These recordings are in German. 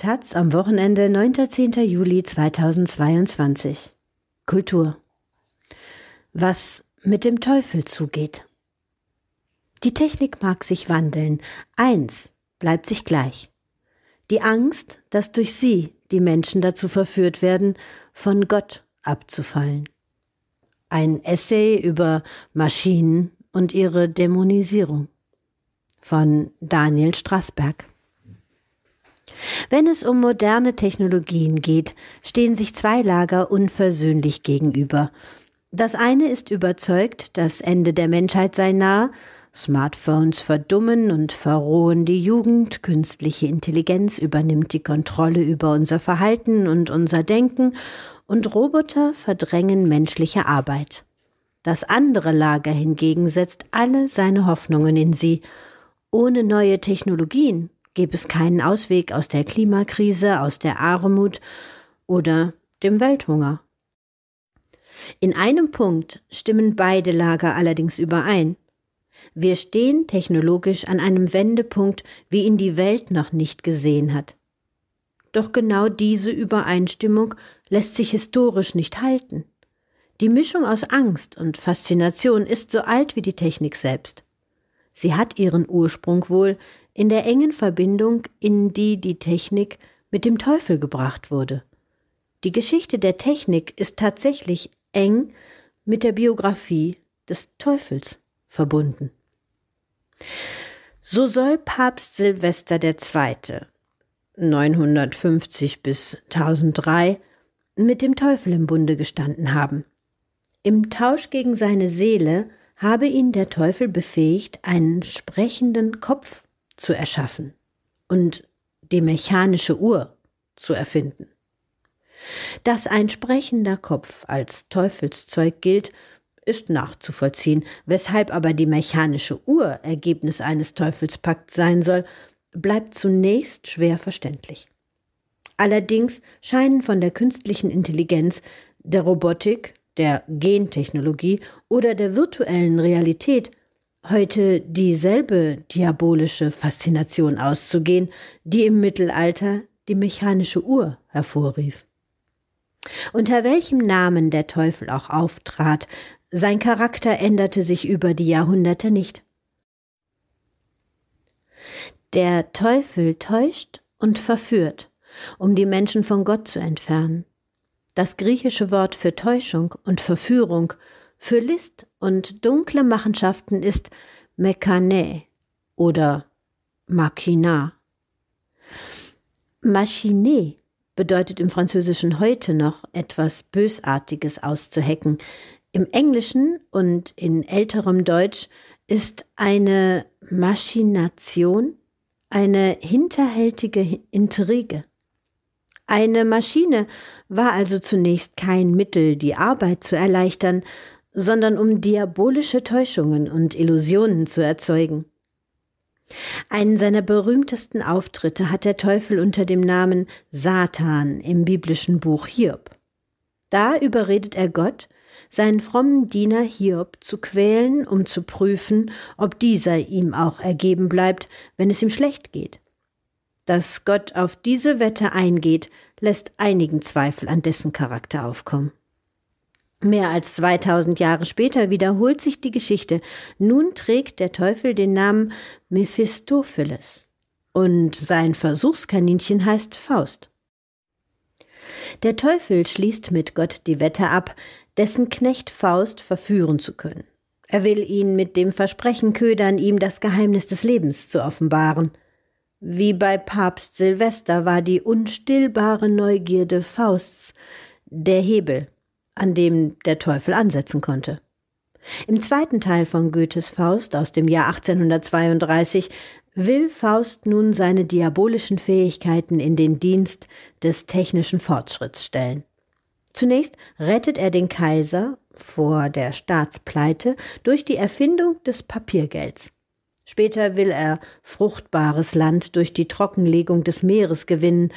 Taz am Wochenende 9. 10. Juli 2022. Kultur. Was mit dem Teufel zugeht. Die Technik mag sich wandeln, eins bleibt sich gleich. Die Angst, dass durch sie die Menschen dazu verführt werden, von Gott abzufallen. Ein Essay über Maschinen und ihre Dämonisierung von Daniel Strassberg. Wenn es um moderne Technologien geht, stehen sich zwei Lager unversöhnlich gegenüber. Das eine ist überzeugt, das Ende der Menschheit sei nah, Smartphones verdummen und verrohen die Jugend, künstliche Intelligenz übernimmt die Kontrolle über unser Verhalten und unser Denken, und Roboter verdrängen menschliche Arbeit. Das andere Lager hingegen setzt alle seine Hoffnungen in sie. Ohne neue Technologien gäbe es keinen Ausweg aus der Klimakrise, aus der Armut oder dem Welthunger. In einem Punkt stimmen beide Lager allerdings überein. Wir stehen technologisch an einem Wendepunkt, wie ihn die Welt noch nicht gesehen hat. Doch genau diese Übereinstimmung lässt sich historisch nicht halten. Die Mischung aus Angst und Faszination ist so alt wie die Technik selbst. Sie hat ihren Ursprung wohl in der engen Verbindung, in die die Technik mit dem Teufel gebracht wurde. Die Geschichte der Technik ist tatsächlich eng mit der Biografie des Teufels verbunden. So soll Papst Silvester II. 950 bis 1003 mit dem Teufel im Bunde gestanden haben. Im Tausch gegen seine Seele habe ihn der Teufel befähigt, einen sprechenden Kopf zu erschaffen und die mechanische Uhr zu erfinden. Dass ein sprechender Kopf als Teufelszeug gilt, ist nachzuvollziehen, weshalb aber die mechanische Uhr Ergebnis eines Teufelspakts sein soll, bleibt zunächst schwer verständlich. Allerdings scheinen von der künstlichen Intelligenz, der Robotik, der Gentechnologie oder der virtuellen Realität heute dieselbe diabolische Faszination auszugehen, die im Mittelalter die mechanische Uhr hervorrief. Unter welchem Namen der Teufel auch auftrat, sein Charakter änderte sich über die Jahrhunderte nicht. Der Teufel täuscht und verführt, um die Menschen von Gott zu entfernen. Das griechische Wort für Täuschung und Verführung für List und dunkle Machenschaften ist Mekane oder Machina. Machine bedeutet im Französischen heute noch etwas Bösartiges auszuhecken. Im Englischen und in älterem Deutsch ist eine Machination eine hinterhältige Intrige. Eine Maschine war also zunächst kein Mittel, die Arbeit zu erleichtern, sondern um diabolische Täuschungen und Illusionen zu erzeugen. Einen seiner berühmtesten Auftritte hat der Teufel unter dem Namen Satan im biblischen Buch Hiob. Da überredet er Gott, seinen frommen Diener Hiob zu quälen, um zu prüfen, ob dieser ihm auch ergeben bleibt, wenn es ihm schlecht geht. Dass Gott auf diese Wette eingeht, lässt einigen Zweifel an dessen Charakter aufkommen. Mehr als 2000 Jahre später wiederholt sich die Geschichte. Nun trägt der Teufel den Namen Mephistopheles und sein Versuchskaninchen heißt Faust. Der Teufel schließt mit Gott die Wette ab, dessen Knecht Faust verführen zu können. Er will ihn mit dem Versprechen ködern, ihm das Geheimnis des Lebens zu offenbaren. Wie bei Papst Silvester war die unstillbare Neugierde Fausts der Hebel, an dem der Teufel ansetzen konnte. Im zweiten Teil von Goethes Faust aus dem Jahr 1832 will Faust nun seine diabolischen Fähigkeiten in den Dienst des technischen Fortschritts stellen. Zunächst rettet er den Kaiser vor der Staatspleite durch die Erfindung des Papiergelds. Später will er fruchtbares Land durch die Trockenlegung des Meeres gewinnen,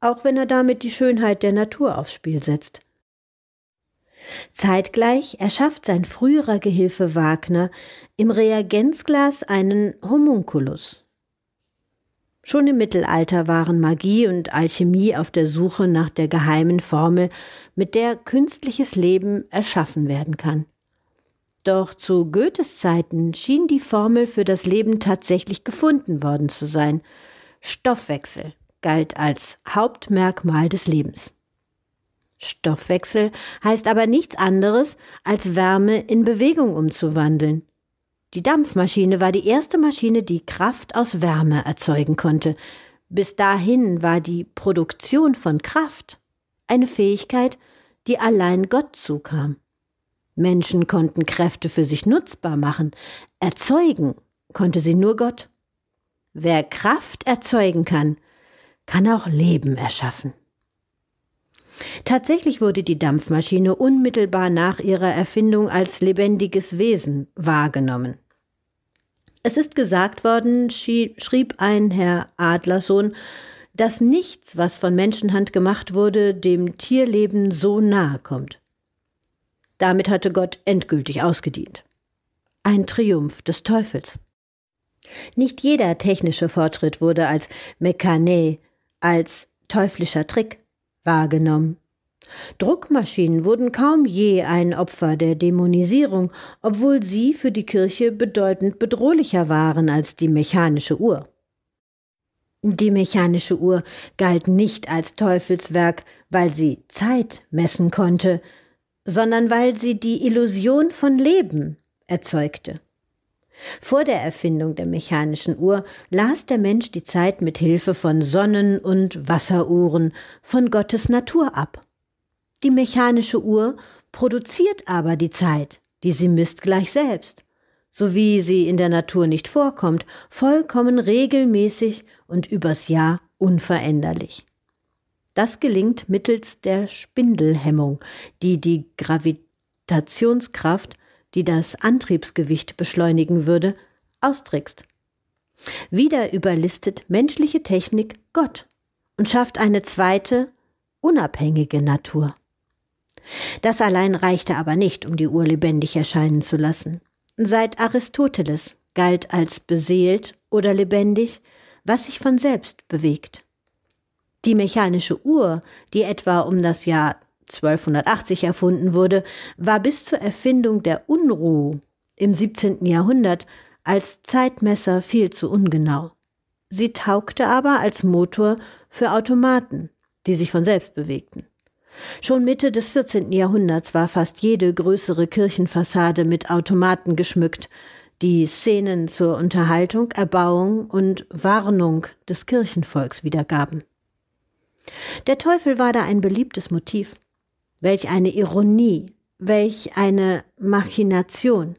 auch wenn er damit die Schönheit der Natur aufs Spiel setzt. Zeitgleich erschafft sein früherer Gehilfe Wagner im Reagenzglas einen Homunculus. Schon im Mittelalter waren Magie und Alchemie auf der Suche nach der geheimen Formel, mit der künstliches Leben erschaffen werden kann. Doch zu Goethes Zeiten schien die Formel für das Leben tatsächlich gefunden worden zu sein. Stoffwechsel galt als Hauptmerkmal des Lebens. Stoffwechsel heißt aber nichts anderes, als Wärme in Bewegung umzuwandeln. Die Dampfmaschine war die erste Maschine, die Kraft aus Wärme erzeugen konnte. Bis dahin war die Produktion von Kraft eine Fähigkeit, die allein Gott zukam. Menschen konnten Kräfte für sich nutzbar machen, erzeugen konnte sie nur Gott. Wer Kraft erzeugen kann, kann auch Leben erschaffen. Tatsächlich wurde die Dampfmaschine unmittelbar nach ihrer Erfindung als lebendiges Wesen wahrgenommen. Es ist gesagt worden, schrieb ein Herr Adlersohn, dass nichts, was von Menschenhand gemacht wurde, dem Tierleben so nahe kommt. Damit hatte Gott endgültig ausgedient. Ein Triumph des Teufels. Nicht jeder technische Fortschritt wurde als Mekane, als teuflischer Trick wahrgenommen. Druckmaschinen wurden kaum je ein Opfer der Dämonisierung, obwohl sie für die Kirche bedeutend bedrohlicher waren als die mechanische Uhr. Die mechanische Uhr galt nicht als Teufelswerk, weil sie Zeit messen konnte, sondern weil sie die Illusion von Leben erzeugte. Vor der Erfindung der mechanischen Uhr las der Mensch die Zeit mit Hilfe von Sonnen- und Wasseruhren von Gottes Natur ab. Die mechanische Uhr produziert aber die Zeit, die sie misst gleich selbst, so wie sie in der Natur nicht vorkommt, vollkommen regelmäßig und übers Jahr unveränderlich. Das gelingt mittels der Spindelhemmung, die die Gravitationskraft, die das Antriebsgewicht beschleunigen würde, austrickst. Wieder überlistet menschliche Technik Gott und schafft eine zweite, unabhängige Natur. Das allein reichte aber nicht, um die Uhr lebendig erscheinen zu lassen. Seit Aristoteles galt als beseelt oder lebendig, was sich von selbst bewegt. Die mechanische Uhr, die etwa um das Jahr 1280 erfunden wurde, war bis zur Erfindung der Unruh im 17. Jahrhundert als Zeitmesser viel zu ungenau. Sie taugte aber als Motor für Automaten, die sich von selbst bewegten. Schon Mitte des 14. Jahrhunderts war fast jede größere Kirchenfassade mit Automaten geschmückt, die Szenen zur Unterhaltung, Erbauung und Warnung des Kirchenvolks wiedergaben. Der Teufel war da ein beliebtes Motiv. Welch eine Ironie, welch eine Machination.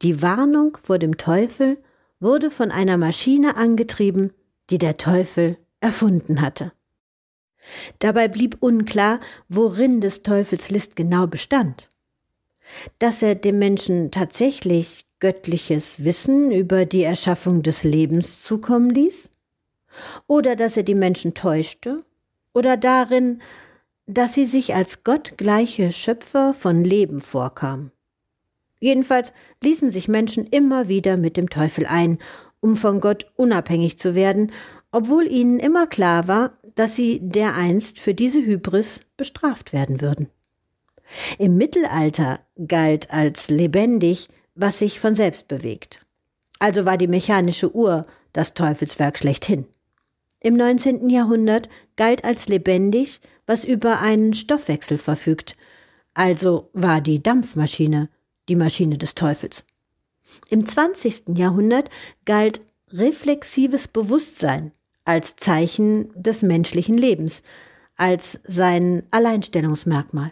Die Warnung vor dem Teufel wurde von einer Maschine angetrieben, die der Teufel erfunden hatte. Dabei blieb unklar, worin des Teufels List genau bestand. Dass er dem Menschen tatsächlich göttliches Wissen über die Erschaffung des Lebens zukommen ließ? Oder dass er die Menschen täuschte? Oder darin, dass sie sich als gottgleiche Schöpfer von Leben vorkamen? Jedenfalls ließen sich Menschen immer wieder mit dem Teufel ein, um von Gott unabhängig zu werden, obwohl ihnen immer klar war, dass sie dereinst für diese Hybris bestraft werden würden. Im Mittelalter galt als lebendig, was sich von selbst bewegt. Also war die mechanische Uhr das Teufelswerk schlechthin. Im 19. Jahrhundert galt als lebendig, was über einen Stoffwechsel verfügt, also war die Dampfmaschine die Maschine des Teufels. Im 20. Jahrhundert galt reflexives Bewusstsein als Zeichen des menschlichen Lebens, als sein Alleinstellungsmerkmal.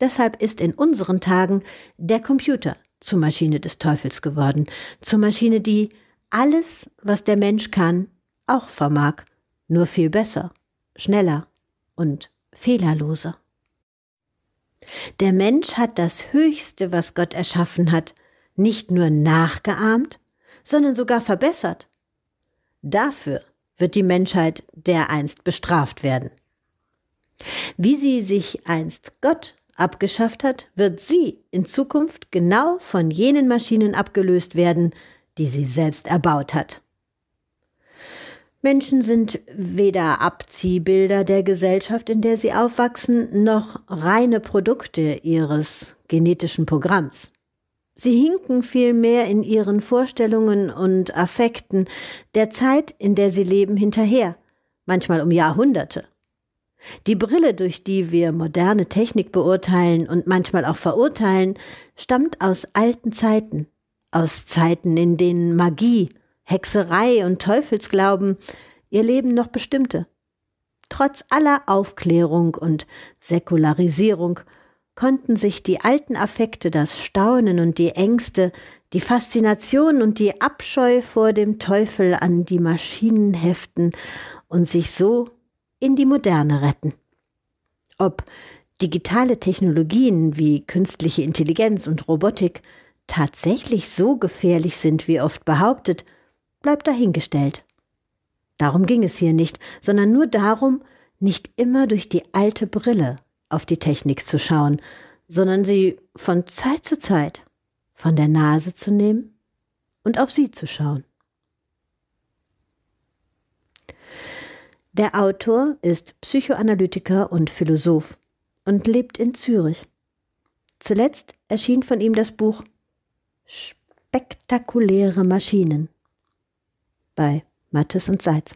Deshalb ist in unseren Tagen der Computer zur Maschine des Teufels geworden, zur Maschine, die alles, was der Mensch kann, auch vermag, nur viel besser, schneller und fehlerloser. Der Mensch hat das Höchste, was Gott erschaffen hat, nicht nur nachgeahmt, sondern sogar verbessert. Dafür wird die Menschheit dereinst bestraft werden. Wie sie sich einst Gott abgeschafft hat, wird sie in Zukunft genau von jenen Maschinen abgelöst werden, die sie selbst erbaut hat. Menschen sind weder Abziehbilder der Gesellschaft, in der sie aufwachsen, noch reine Produkte ihres genetischen Programms. Sie hinken vielmehr in ihren Vorstellungen und Affekten der Zeit, in der sie leben, hinterher, manchmal um Jahrhunderte. Die Brille, durch die wir moderne Technik beurteilen und manchmal auch verurteilen, stammt aus alten Zeiten, aus Zeiten, in denen Magie, Hexerei und Teufelsglauben ihr Leben noch bestimmte. Trotz aller Aufklärung und Säkularisierung konnten sich die alten Affekte, das Staunen und die Ängste, die Faszination und die Abscheu vor dem Teufel an die Maschinen heften und sich so in die Moderne retten. Ob digitale Technologien wie künstliche Intelligenz und Robotik tatsächlich so gefährlich sind, wie oft behauptet, bleibt dahingestellt. Darum ging es hier nicht, sondern nur darum, nicht immer durch die alte Brille auf die Technik zu schauen, sondern sie von Zeit zu Zeit von der Nase zu nehmen und auf sie zu schauen. Der Autor ist Psychoanalytiker und Philosoph und lebt in Zürich. Zuletzt erschien von ihm das Buch Spektakuläre Maschinen bei Mattes und Seitz.